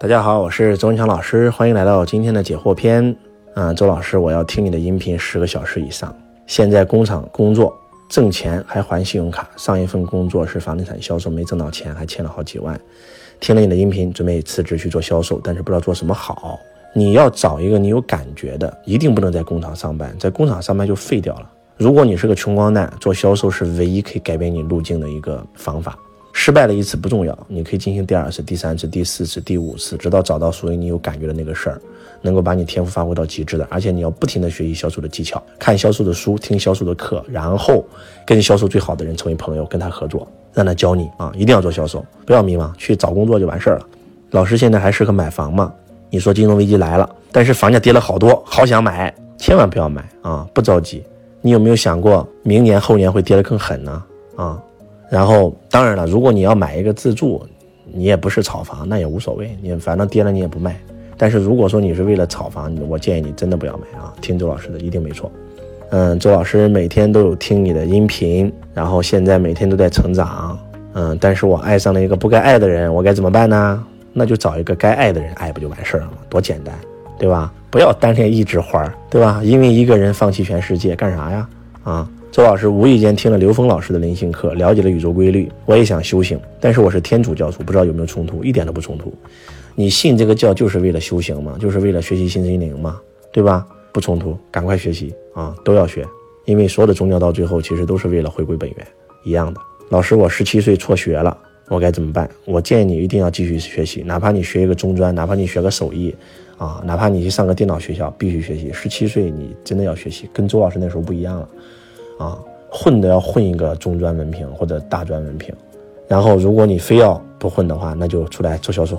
大家好，我是周文强老师，欢迎来到今天的解惑篇。嗯，周老师，我要听你的音频十个小时以上。现在工厂工作挣钱还还信用卡，上一份工作是房地产销售，没挣到钱，还欠了好几万。听了你的音频，准备辞职去做销售，但是不知道做什么好。你要找一个你有感觉的，一定不能在工厂上班，在工厂上班就废掉了。如果你是个穷光蛋，做销售是唯一可以改变你路径的一个方法。失败了一次不重要，你可以进行第二次、第三次、第四次、第五次，直到找到属于你有感觉的那个事儿，能够把你天赋发挥到极致的。而且你要不停的学习销售的技巧，看销售的书，听销售的课，然后跟销售最好的人成为朋友，跟他合作，让他教你啊！一定要做销售，不要迷茫，去找工作就完事儿了。老师现在还适合买房吗？你说金融危机来了，但是房价跌了好多，好想买，千万不要买啊！不着急，你有没有想过明年后年会跌得更狠呢？啊？然后，当然了，如果你要买一个自住，你也不是炒房，那也无所谓，你反正跌了你也不卖。但是如果说你是为了炒房，我建议你真的不要买啊！听周老师的一定没错。嗯，周老师每天都有听你的音频，然后现在每天都在成长。嗯，但是我爱上了一个不该爱的人，我该怎么办呢？那就找一个该爱的人爱不就完事儿了吗？多简单，对吧？不要单恋一枝花，对吧？因为一个人放弃全世界干啥呀？啊？周老师无意间听了刘峰老师的灵性课，了解了宇宙规律。我也想修行，但是我是天主教徒，不知道有没有冲突？一点都不冲突。你信这个教就是为了修行吗？就是为了学习新心灵吗？对吧？不冲突，赶快学习啊！都要学，因为所有的宗教到最后其实都是为了回归本源，一样的。老师，我十七岁辍学了，我该怎么办？我建议你一定要继续学习，哪怕你学一个中专，哪怕你学个手艺，啊，哪怕你去上个电脑学校，必须学习。十七岁你真的要学习，跟周老师那时候不一样了。啊，混的要混一个中专文凭或者大专文凭，然后如果你非要不混的话，那就出来做销售。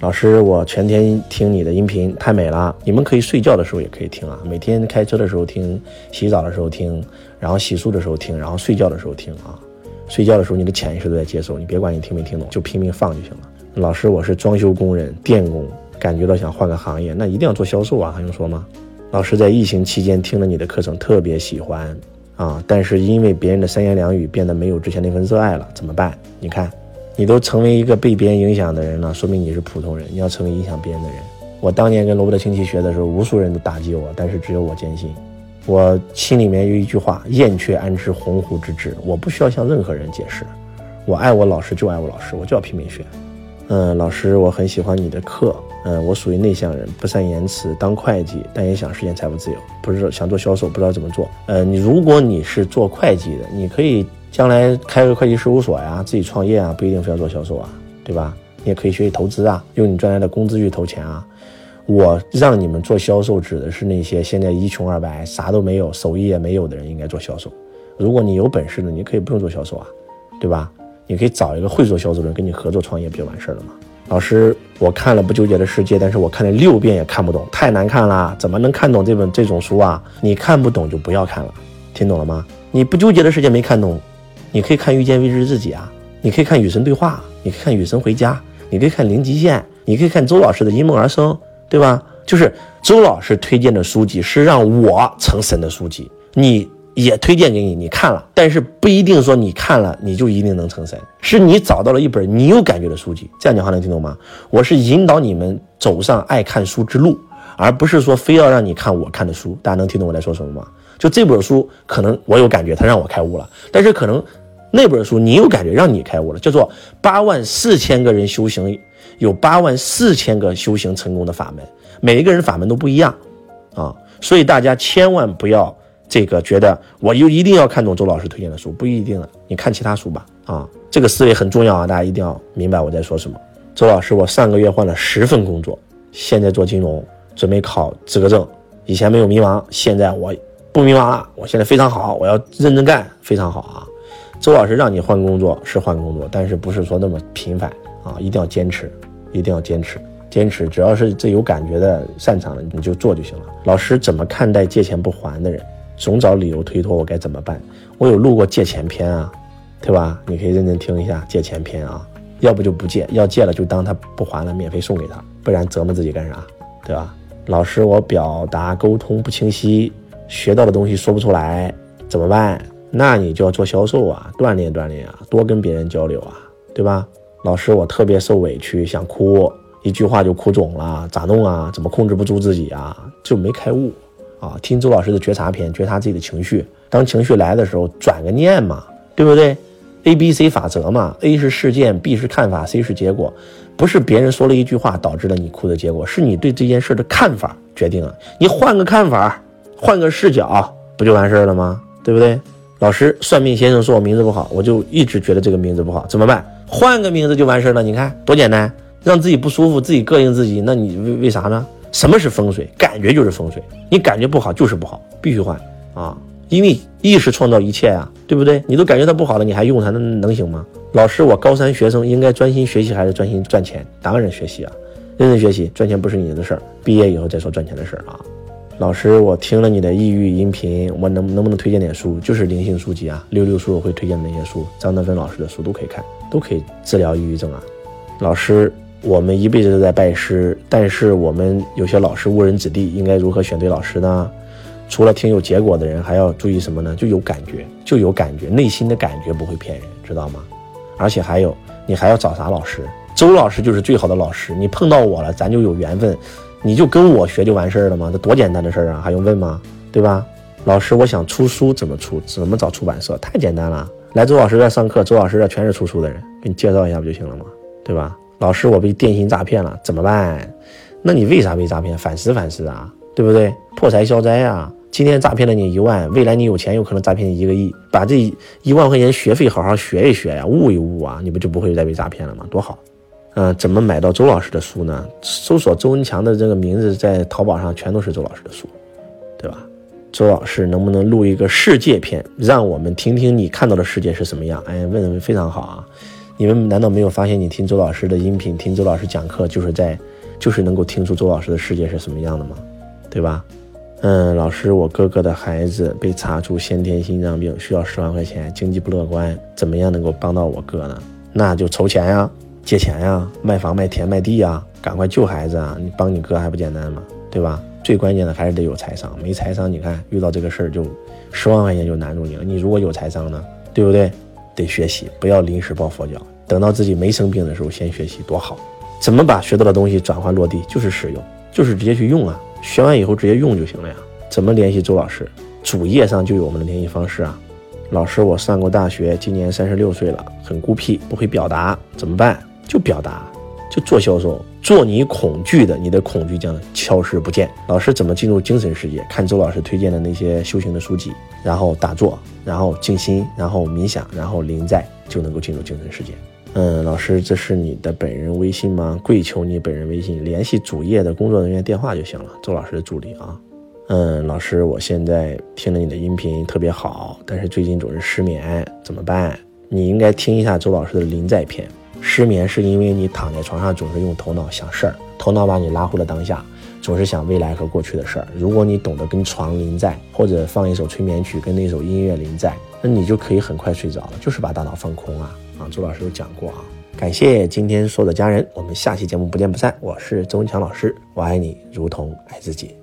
老师，我全天听你的音频太美了，你们可以睡觉的时候也可以听啊，每天开车的时候听，洗澡的时候听，然后洗漱的时候听，然后睡觉的时候听啊。睡觉的时候你的潜意识都在接受，你别管你听没听懂，就拼命放就行了。老师，我是装修工人、电工，感觉到想换个行业，那一定要做销售啊，还用说吗？老师在疫情期间听了你的课程，特别喜欢。啊！但是因为别人的三言两语变得没有之前那份热爱了，怎么办？你看，你都成为一个被别人影响的人了，说明你是普通人。你要成为影响别人的人。我当年跟罗伯特清崎学的时候，无数人都打击我，但是只有我坚信。我心里面有一句话：燕雀安知鸿鹄之志？我不需要向任何人解释。我爱我老师就爱我老师，我就要拼命学。嗯，老师，我很喜欢你的课。嗯，我属于内向人，不善言辞，当会计，但也想实现财务自由。不是想做销售，不知道怎么做。呃，你如果你是做会计的，你可以将来开个会计事务所呀，自己创业啊，不一定非要做销售啊，对吧？你也可以学习投资啊，用你赚来的工资去投钱啊。我让你们做销售，指的是那些现在一穷二白、啥都没有、手艺也没有的人，应该做销售。如果你有本事的，你可以不用做销售啊，对吧？你可以找一个会做销售的人跟你合作创业，不就完事儿了吗？老师，我看了《不纠结的世界》，但是我看了六遍也看不懂，太难看了，怎么能看懂这本这种书啊？你看不懂就不要看了，听懂了吗？你不纠结的世界没看懂，你可以看《遇见未知自己》啊，你可以看《与神对话》，你可以看《与神回家》，你可以看《零极限》，你可以看周老师的《因梦而生》，对吧？就是周老师推荐的书籍是让我成神的书籍，你。也推荐给你，你看了，但是不一定说你看了你就一定能成神，是你找到了一本你有感觉的书籍。这样讲话能听懂吗？我是引导你们走上爱看书之路，而不是说非要让你看我看的书。大家能听懂我在说什么吗？就这本书，可能我有感觉，它让我开悟了，但是可能那本书你有感觉，让你开悟了，叫做八万四千个人修行，有八万四千个修行成功的法门，每一个人法门都不一样啊，所以大家千万不要。这个觉得我就一定要看懂周老师推荐的书，不一定的，你看其他书吧。啊，这个思维很重要啊，大家一定要明白我在说什么。周老师，我上个月换了十份工作，现在做金融，准备考资格证。以前没有迷茫，现在我不迷茫了，我现在非常好，我要认真干，非常好啊。周老师让你换工作是换工作，但是不是说那么频繁啊？一定要坚持，一定要坚持，坚持。只要是这有感觉的、擅长的，你就做就行了。老师怎么看待借钱不还的人？总找理由推脱，我该怎么办？我有录过借钱篇啊，对吧？你可以认真听一下借钱篇啊。要不就不借，要借了就当他不还了，免费送给他，不然折磨自己干啥？对吧？老师，我表达沟通不清晰，学到的东西说不出来，怎么办？那你就要做销售啊，锻炼锻炼啊，多跟别人交流啊，对吧？老师，我特别受委屈，想哭，一句话就哭肿了，咋弄啊？怎么控制不住自己啊？就没开悟啊！听周老师的觉察篇，觉察自己的情绪，当情绪来的时候，转个念嘛，对不对？A B C 法则嘛，A 是事件，B 是看法，C 是结果，不是别人说了一句话导致了你哭的结果，是你对这件事的看法决定了。你换个看法，换个视角，不就完事儿了吗？对不对？老师算命先生说我名字不好，我就一直觉得这个名字不好，怎么办？换个名字就完事儿了。你看多简单，让自己不舒服，自己膈应自己，那你为为啥呢？什么是风水？感觉就是风水，你感觉不好就是不好，必须换啊！因为意识创造一切啊，对不对？你都感觉它不好了，你还用它，那能行吗？老师，我高三学生应该专心学习还是专心赚钱？当然学习啊，认真学习，赚钱不是你的事儿，毕业以后再说赚钱的事儿啊。老师，我听了你的抑郁音频，我能能不能推荐点书？就是灵性书籍啊，六六书我会推荐的那些书，张德芬老师的书都可以看，都可以治疗抑郁症啊。老师，我们一辈子都在拜师，但是我们有些老师误人子弟，应该如何选对老师呢？除了听有结果的人，还要注意什么呢？就有感觉，就有感觉，内心的感觉不会骗人，知道吗？而且还有，你还要找啥老师？周老师就是最好的老师，你碰到我了，咱就有缘分。你就跟我学就完事儿了吗？这多简单的事儿啊，还用问吗？对吧？老师，我想出书怎么出？怎么找出版社？太简单了，来周老师这上课，周老师这全是出书的人，给你介绍一下不就行了吗？对吧？老师，我被电信诈骗了，怎么办？那你为啥被诈骗？反思反思啊，对不对？破财消灾啊！今天诈骗了你一万，未来你有钱，有可能诈骗一个亿。把这一万块钱学费好好学一学呀，悟一悟啊，你不就不会再被诈骗了吗？多好！嗯，怎么买到周老师的书呢？搜索周文强的这个名字，在淘宝上全都是周老师的书，对吧？周老师能不能录一个世界篇，让我们听听你看到的世界是什么样？哎，问的非常好啊！你们难道没有发现，你听周老师的音频，听周老师讲课，就是在，就是能够听出周老师的世界是什么样的吗？对吧？嗯，老师，我哥哥的孩子被查出先天心脏病，需要十万块钱，经济不乐观，怎么样能够帮到我哥呢？那就筹钱呀！借钱呀，卖房卖田卖地呀，赶快救孩子啊！你帮你哥还不简单吗？对吧？最关键的还是得有财商，没财商，你看遇到这个事儿就十万块钱就难住你了。你如果有财商呢，对不对？得学习，不要临时抱佛脚，等到自己没生病的时候先学习，多好！怎么把学到的东西转换落地？就是使用，就是直接去用啊！学完以后直接用就行了呀。怎么联系周老师？主页上就有我们的联系方式啊。老师，我上过大学，今年三十六岁了，很孤僻，不会表达，怎么办？就表达，就做销售，做你恐惧的，你的恐惧将消失不见。老师怎么进入精神世界？看周老师推荐的那些修行的书籍，然后打坐，然后静心，然后冥想，然后临在，就能够进入精神世界。嗯，老师，这是你的本人微信吗？跪求你本人微信，联系主页的工作人员电话就行了。周老师的助理啊。嗯，老师，我现在听了你的音频特别好，但是最近总是失眠，怎么办？你应该听一下周老师的临在篇。失眠是因为你躺在床上总是用头脑想事儿，头脑把你拉回了当下，总是想未来和过去的事儿。如果你懂得跟床临在，或者放一首催眠曲，跟那首音乐临在，那你就可以很快睡着了，就是把大脑放空啊！啊，周老师有讲过啊。感谢今天所有的家人，我们下期节目不见不散。我是周文强老师，我爱你如同爱自己。